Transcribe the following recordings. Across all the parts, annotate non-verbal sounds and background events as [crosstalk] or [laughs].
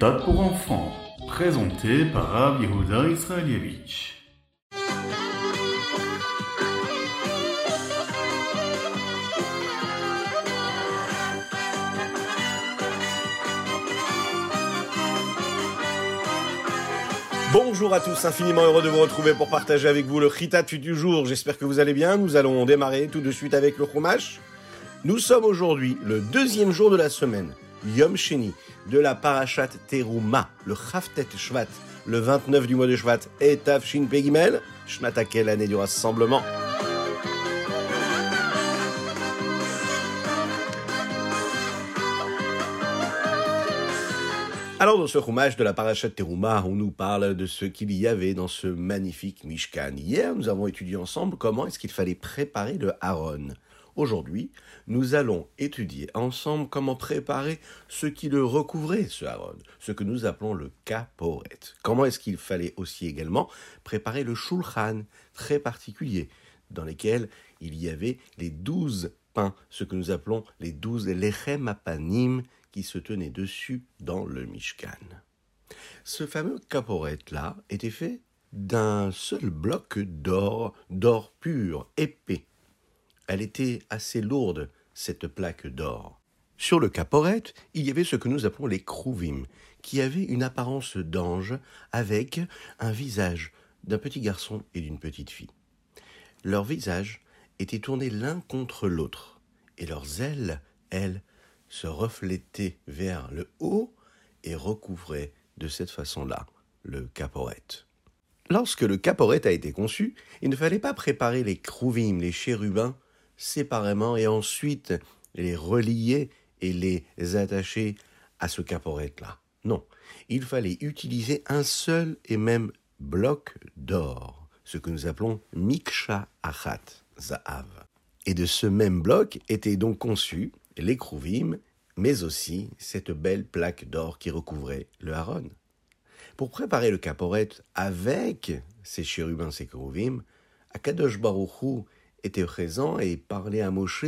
méthode pour enfants, présenté par Rav Yehuda Israelievich. Bonjour à tous, infiniment heureux de vous retrouver pour partager avec vous le Chitat du jour. J'espère que vous allez bien. Nous allons démarrer tout de suite avec le Chumash. Nous sommes aujourd'hui le deuxième jour de la semaine, Yom Sheni, de la Parashat Teruma, le Chaftet Shvat, le 29 du mois de Shvat, et Tafshin Pegimel, Shnatakel, l'année du rassemblement? Alors dans ce chumash de la Parashat Teruma, on nous parle de ce qu'il y avait dans ce magnifique Mishkan. Hier, nous avons étudié ensemble comment est-ce qu'il fallait préparer le Haron. Aujourd'hui, nous allons étudier ensemble comment préparer ce qui le recouvrait, ce Haron, ce que nous appelons le Kaporet. Comment est-ce qu'il fallait aussi également préparer le Shulchan, très particulier, dans lequel il y avait les douze pains, ce que nous appelons les douze lechem apanim, qui se tenaient dessus dans le Mishkan. Ce fameux Kaporet-là était fait d'un seul bloc d'or, d'or pur, épais. Elle était assez lourde, cette plaque d'or. Sur le caporet, il y avait ce que nous appelons les krouvim, qui avaient une apparence d'ange avec un visage d'un petit garçon et d'une petite fille. Leurs visages étaient tournés l'un contre l'autre, et leurs ailes, elles, se reflétaient vers le haut et recouvraient de cette façon-là le caporet. Lorsque le caporet a été conçu, il ne fallait pas préparer les krouvim, les chérubins, séparément et ensuite les relier et les attacher à ce caporet-là. Non, il fallait utiliser un seul et même bloc d'or, ce que nous appelons miksha achat, zahav. Et de ce même bloc étaient donc conçus les mais aussi cette belle plaque d'or qui recouvrait le haron. Pour préparer le caporet avec ces chérubins, ces krouvim, Akadosh Baruchou était présent et parlait à Moshe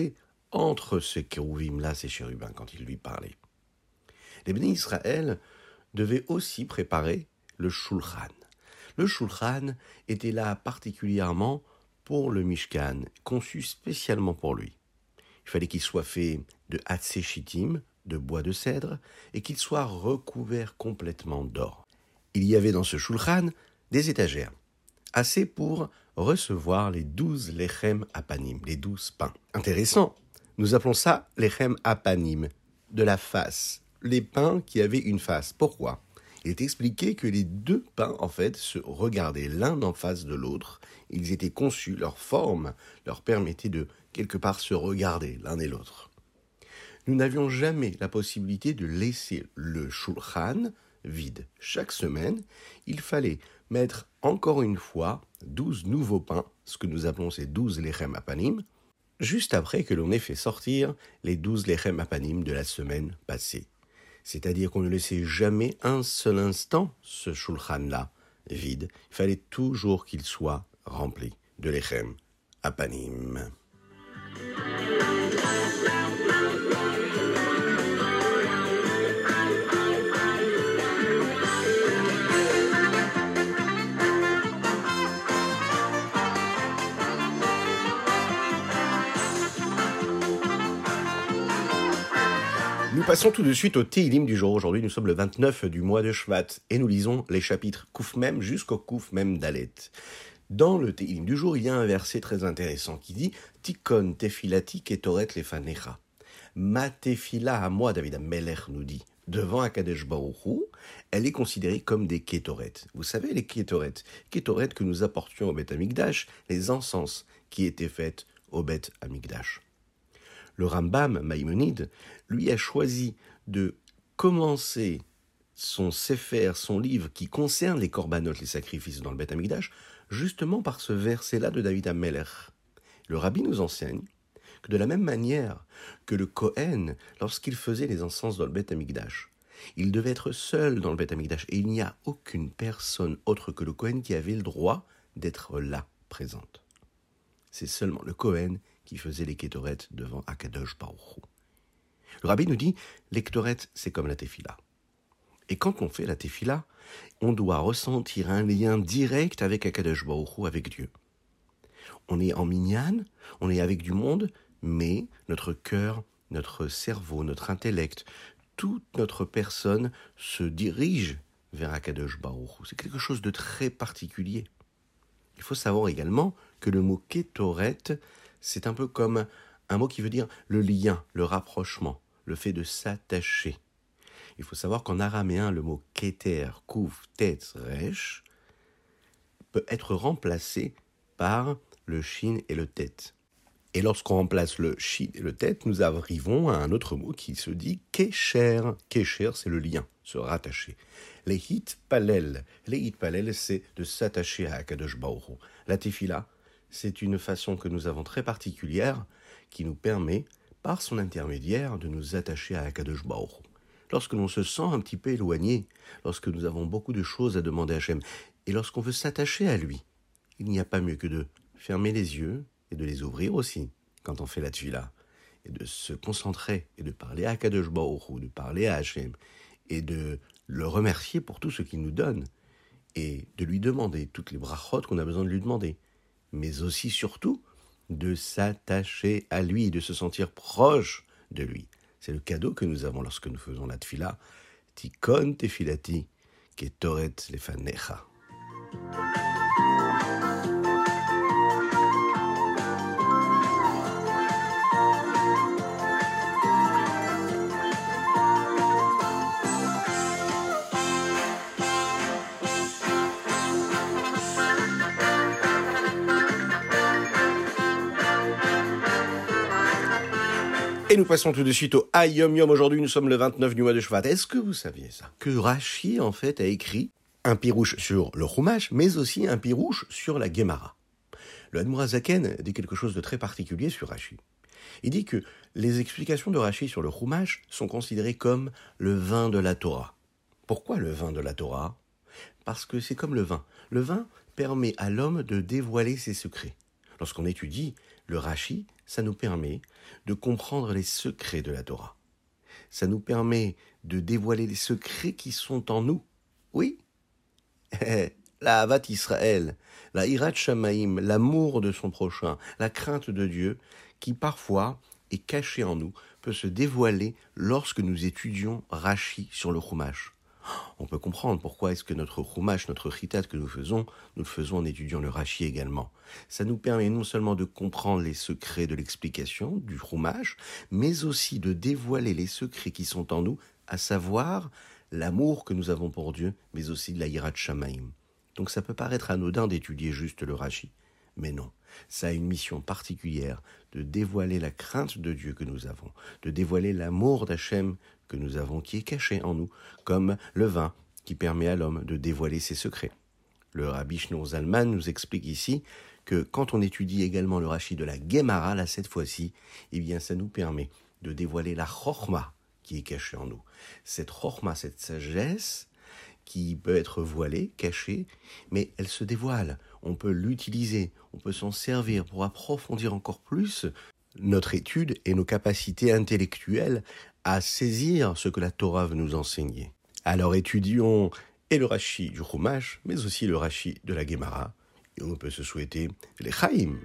entre ces kérouvim-là, ces chérubins, quand il lui parlait. Les bénis Israël devaient aussi préparer le shulchan. Le shulchan était là particulièrement pour le Mishkan, conçu spécialement pour lui. Il fallait qu'il soit fait de hatséchitim, de bois de cèdre, et qu'il soit recouvert complètement d'or. Il y avait dans ce shulchan des étagères, assez pour recevoir les douze lechem apanim, les douze pains. Intéressant, nous appelons ça lechem apanim, de la face, les pains qui avaient une face. Pourquoi? Il est expliqué que les deux pains, en fait, se regardaient l'un en face de l'autre. Ils étaient conçus, leur forme leur permettait de, quelque part, se regarder l'un et l'autre. Nous n'avions jamais la possibilité de laisser le shulchan vide. Chaque semaine, il fallait mettre encore une fois douze nouveaux pains, ce que nous appelons ces douze lechem apanim, juste après que l'on ait fait sortir les douze lechem apanim de la semaine passée. C'est-à-dire qu'on ne laissait jamais un seul instant ce shulchan-là vide. Il fallait toujours qu'il soit rempli de lechem apanim. Nous passons tout de suite au Teilim du jour. Aujourd'hui, nous sommes le 29 du mois de Shvat et nous lisons les chapitres Kouf Mem jusqu'au Kouf Mem Dalet. Dans le Teilim du jour, il y a un verset très intéressant qui dit Tikon tefilati ketoret lefanecha. Ma tefila à moi, David Amelech nous dit, devant Akadesh Baruchou, elle est considérée comme des kétoret. Vous savez, les kétoret, kétoret que nous apportions au Bet Amigdash, les encens qui étaient faits au Bet Amigdash. Le Rambam Maïmonide, lui, a choisi de commencer son Sefer, son livre qui concerne les corbanotes, les sacrifices dans le Beth Amikdash, justement par ce verset-là de David Ameller. Le rabbi nous enseigne que de la même manière que le Kohen, lorsqu'il faisait les encens dans le Beth Amikdash, il devait être seul dans le Beth Amikdash et il n'y a aucune personne autre que le Kohen qui avait le droit d'être là, présente. C'est seulement le Kohen qui faisait les kétoret devant Akadosh Baruch Le rabbi nous dit, les kétoret, c'est comme la tefila. Et quand on fait la tefila, on doit ressentir un lien direct avec Akadosh Baruch avec Dieu. On est en minyan, on est avec du monde, mais notre cœur, notre cerveau, notre intellect, toute notre personne se dirige vers Akadosh Baruch. C'est quelque chose de très particulier. Il faut savoir également que le mot ketoret, c'est un peu comme un mot qui veut dire le lien, le rapprochement, le fait de s'attacher. Il faut savoir qu'en araméen, le mot keter, kouf, tet, resh peut être remplacé par le shin et le tet. Et lorsqu'on remplace le shin et le tet, nous arrivons à un autre mot qui se dit kesher. Kesher, c'est le lien, se rattacher. Les hit palel. Les hit palel, c'est de s'attacher à Akadosh Baruch La tefila, c'est une façon que nous avons très particulière qui nous permet, par son intermédiaire, de nous attacher à Akadosh Baruch lorsque l'on se sent un petit peu éloigné, lorsque nous avons beaucoup de choses à demander à Hachem, et lorsqu'on veut s'attacher à lui, il n'y a pas mieux que de fermer les yeux et de les ouvrir aussi quand on fait la tuila, et de se concentrer et de parler à Kadosh Baruch de parler à Hachem, et de le remercier pour tout ce qu'il nous donne, et de lui demander toutes les brachot qu'on a besoin de lui demander, mais aussi surtout de s'attacher à lui, de se sentir proche de lui. C'est le cadeau que nous avons lorsque nous faisons la tfila. Tikon tefilati, ketoret lefanecha. Et nous passons tout de suite au Ayom Yom. Aujourd'hui, nous sommes le 29 du mois de Shvat. Est-ce que vous saviez ça? Que Rashi, en fait, a écrit un pirouche sur le Chumash, mais aussi un pirouche sur la Gemara. Le Admurazaken dit quelque chose de très particulier sur Rashi. Il dit que les explications de Rashi sur le Chumash sont considérées comme le vin de la Torah. Pourquoi le vin de la Torah? Parce que c'est comme le vin. Le vin permet à l'homme de dévoiler ses secrets. Lorsqu'on étudie le Rashi, ça nous permet de comprendre les secrets de la Torah. Ça nous permet de dévoiler les secrets qui sont en nous. Oui. [laughs] la Havat Israël, la Hirat Shamaim, l'amour de son prochain, la crainte de Dieu, qui parfois est cachée en nous, peut se dévoiler lorsque nous étudions Rashi sur le Chumash on peut comprendre pourquoi est-ce que notre chumash, notre chitat que nous faisons, nous le faisons en étudiant le rachi également. Ça nous permet non seulement de comprendre les secrets de l'explication du chumash, mais aussi de dévoiler les secrets qui sont en nous, à savoir l'amour que nous avons pour Dieu, mais aussi la hirat shamaim. Donc ça peut paraître anodin d'étudier juste le rachi, mais non. Ça a une mission particulière de dévoiler la crainte de Dieu que nous avons, de dévoiler l'amour d'Hachem que nous avons qui est caché en nous, comme le vin qui permet à l'homme de dévoiler ses secrets. Le rabbi Shneur nous explique ici que quand on étudie également le rachid de la Gemara, là cette fois-ci, eh bien ça nous permet de dévoiler la chorma qui est cachée en nous. Cette chorma, cette sagesse qui peut être voilée, cachée, mais elle se dévoile. On peut l'utiliser, on peut s'en servir pour approfondir encore plus notre étude et nos capacités intellectuelles à saisir ce que la Torah veut nous enseigner. Alors étudions et le Rashi du Chumash, mais aussi le Rashi de la Gemara, et on peut se souhaiter les Chaim.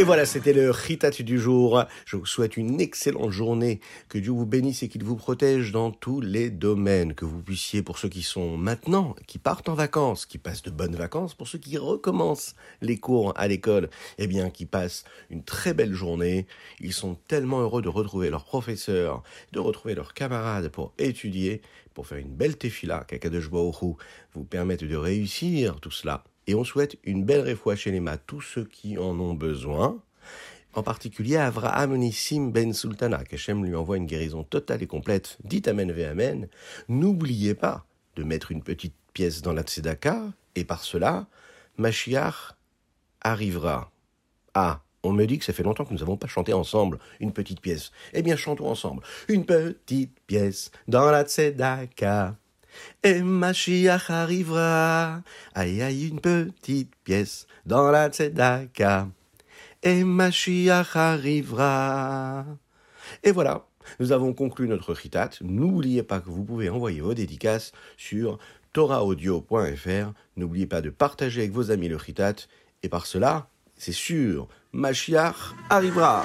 Et voilà, c'était le Ritat du jour. Je vous souhaite une excellente journée. Que Dieu vous bénisse et qu'il vous protège dans tous les domaines. Que vous puissiez, pour ceux qui sont maintenant, qui partent en vacances, qui passent de bonnes vacances, pour ceux qui recommencent les cours à l'école, eh bien, qui passent une très belle journée. Ils sont tellement heureux de retrouver leurs professeurs, de retrouver leurs camarades pour étudier, pour faire une belle tefila, qu'Akadosh vous permette de réussir tout cela et on souhaite une belle les à tous ceux qui en ont besoin. En particulier à Avraham Nissim Ben Sultana, qu'Hachem lui envoie une guérison totale et complète. Dites Amen ve Amen. N'oubliez pas de mettre une petite pièce dans la tzedaka, et par cela, Mashiach arrivera. Ah, on me dit que ça fait longtemps que nous n'avons pas chanté ensemble une petite pièce. Eh bien, chantons ensemble. Une petite pièce dans la tzedaka. Et Mashiach arrivera. Aïe aïe, une petite pièce dans la tzedaka. Et Mashiach arrivera. Et voilà, nous avons conclu notre chitat. N'oubliez pas que vous pouvez envoyer vos dédicaces sur torahaudio.fr. N'oubliez pas de partager avec vos amis le chitat. Et par cela, c'est sûr, Mashiach arrivera.